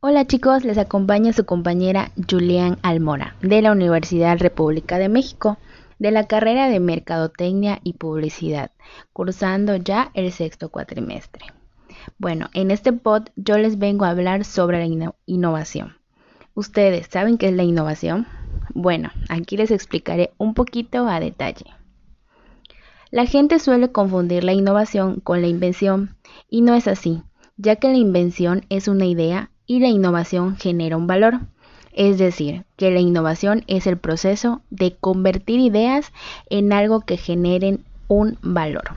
Hola chicos, les acompaña su compañera Julián Almora de la Universidad República de México de la carrera de Mercadotecnia y Publicidad, cursando ya el sexto cuatrimestre. Bueno, en este pod yo les vengo a hablar sobre la innovación. ¿Ustedes saben qué es la innovación? Bueno, aquí les explicaré un poquito a detalle. La gente suele confundir la innovación con la invención y no es así, ya que la invención es una idea y la innovación genera un valor. Es decir, que la innovación es el proceso de convertir ideas en algo que generen un valor.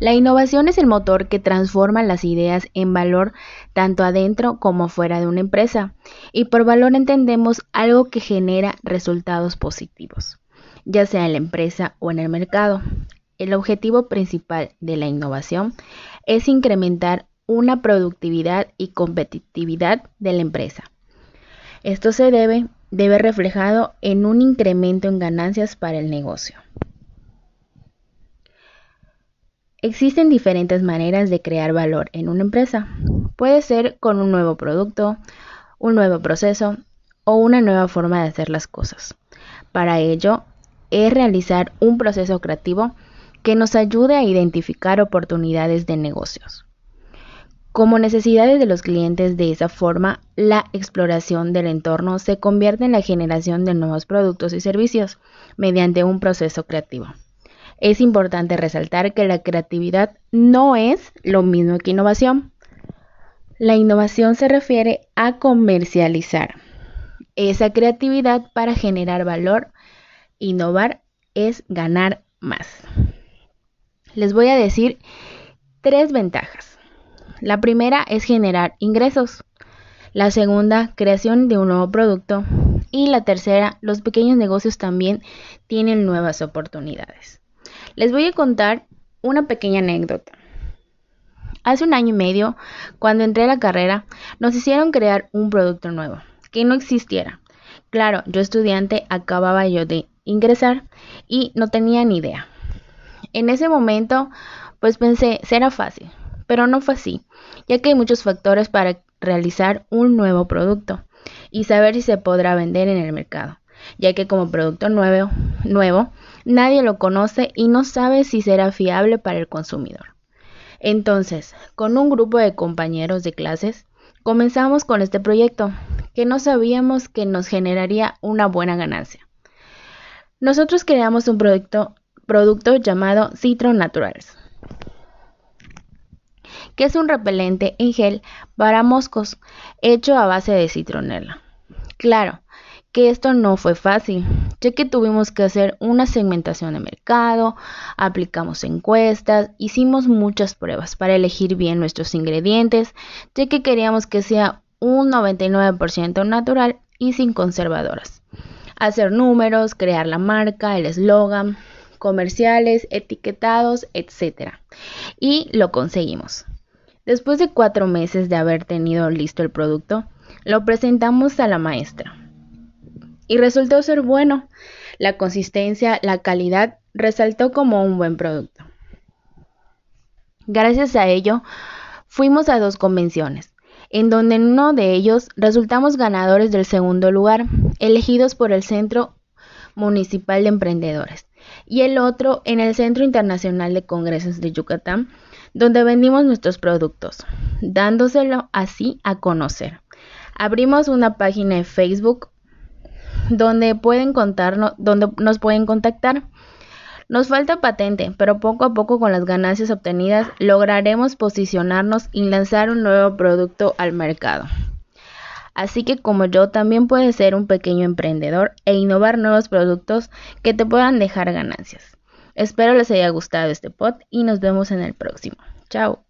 La innovación es el motor que transforma las ideas en valor tanto adentro como fuera de una empresa. Y por valor entendemos algo que genera resultados positivos, ya sea en la empresa o en el mercado. El objetivo principal de la innovación es incrementar una productividad y competitividad de la empresa. Esto se debe, debe reflejado en un incremento en ganancias para el negocio. Existen diferentes maneras de crear valor en una empresa. Puede ser con un nuevo producto, un nuevo proceso o una nueva forma de hacer las cosas. Para ello, es realizar un proceso creativo que nos ayude a identificar oportunidades de negocios como necesidades de los clientes de esa forma, la exploración del entorno se convierte en la generación de nuevos productos y servicios mediante un proceso creativo. Es importante resaltar que la creatividad no es lo mismo que innovación. La innovación se refiere a comercializar esa creatividad para generar valor. Innovar es ganar más. Les voy a decir tres ventajas. La primera es generar ingresos. La segunda, creación de un nuevo producto. Y la tercera, los pequeños negocios también tienen nuevas oportunidades. Les voy a contar una pequeña anécdota. Hace un año y medio, cuando entré a la carrera, nos hicieron crear un producto nuevo, que no existiera. Claro, yo estudiante acababa yo de ingresar y no tenía ni idea. En ese momento, pues pensé, será fácil, pero no fue así, ya que hay muchos factores para realizar un nuevo producto y saber si se podrá vender en el mercado, ya que como producto nuevo, nuevo nadie lo conoce y no sabe si será fiable para el consumidor. Entonces, con un grupo de compañeros de clases, comenzamos con este proyecto, que no sabíamos que nos generaría una buena ganancia. Nosotros creamos un producto, producto llamado Citron Naturals, que es un repelente en gel para moscos hecho a base de citronela. Claro que esto no fue fácil, ya que tuvimos que hacer una segmentación de mercado, aplicamos encuestas, hicimos muchas pruebas para elegir bien nuestros ingredientes, ya que queríamos que sea un 99% natural y sin conservadoras. Hacer números, crear la marca, el eslogan, comerciales, etiquetados, etc. Y lo conseguimos. Después de cuatro meses de haber tenido listo el producto, lo presentamos a la maestra. Y resultó ser bueno. La consistencia, la calidad resaltó como un buen producto. Gracias a ello, fuimos a dos convenciones, en donde en uno de ellos resultamos ganadores del segundo lugar, elegidos por el Centro Municipal de Emprendedores, y el otro en el Centro Internacional de Congresos de Yucatán, donde vendimos nuestros productos, dándoselo así a conocer. Abrimos una página de Facebook donde pueden contarnos, donde nos pueden contactar. Nos falta patente, pero poco a poco con las ganancias obtenidas lograremos posicionarnos y lanzar un nuevo producto al mercado. Así que como yo también puedes ser un pequeño emprendedor e innovar nuevos productos que te puedan dejar ganancias. Espero les haya gustado este pod y nos vemos en el próximo. Chao.